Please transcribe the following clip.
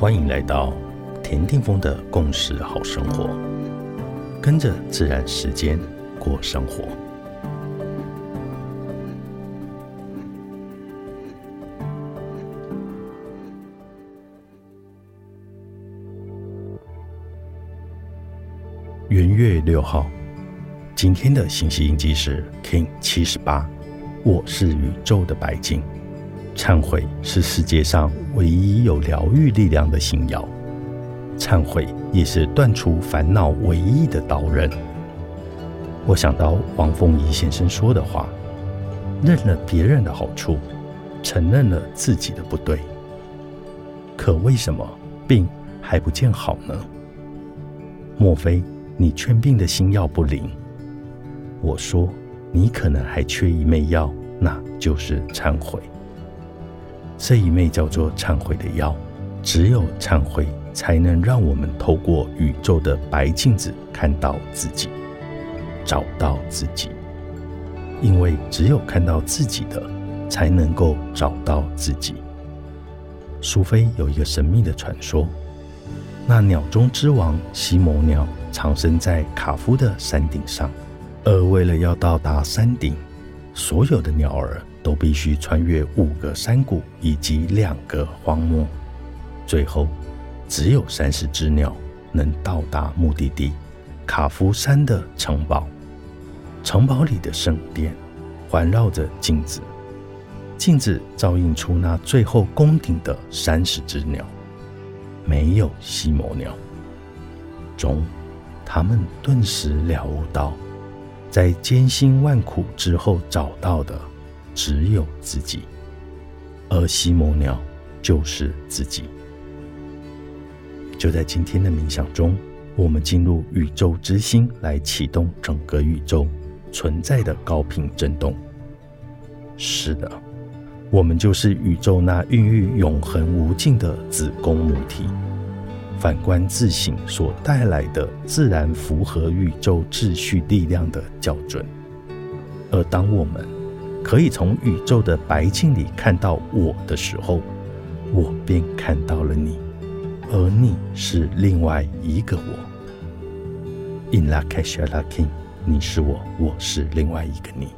欢迎来到田定峰的共识好生活，跟着自然时间过生活。元月六号，今天的信息印记是 King 七十八。我是宇宙的白金。忏悔是世界上唯一有疗愈力量的信药，忏悔也是断除烦恼唯一的刀刃。我想到王凤仪先生说的话：“认了别人的好处，承认了自己的不对。可为什么病还不见好呢？莫非你劝病的心药不灵？我说，你可能还缺一味药，那就是忏悔。”这一枚叫做忏悔的药，只有忏悔才能让我们透过宇宙的白镜子看到自己，找到自己。因为只有看到自己的，才能够找到自己。苏菲有一个神秘的传说，那鸟中之王西摩鸟藏身在卡夫的山顶上，而为了要到达山顶，所有的鸟儿。都必须穿越五个山谷以及两个荒漠，最后只有三十只鸟能到达目的地——卡夫山的城堡。城堡里的圣殿环绕着镜子，镜子照映出那最后宫顶的三十只鸟，没有西摩鸟。中，他们顿时了悟到，在艰辛万苦之后找到的。只有自己，而西摩鸟就是自己。就在今天的冥想中，我们进入宇宙之心，来启动整个宇宙存在的高频振动。是的，我们就是宇宙那孕育永恒无尽的子宫母体。反观自省所带来的自然符合宇宙秩序力量的校准，而当我们。可以从宇宙的白镜里看到我的时候，我便看到了你，而你是另外一个我。In la k a s h a la king，你是我，我是另外一个你。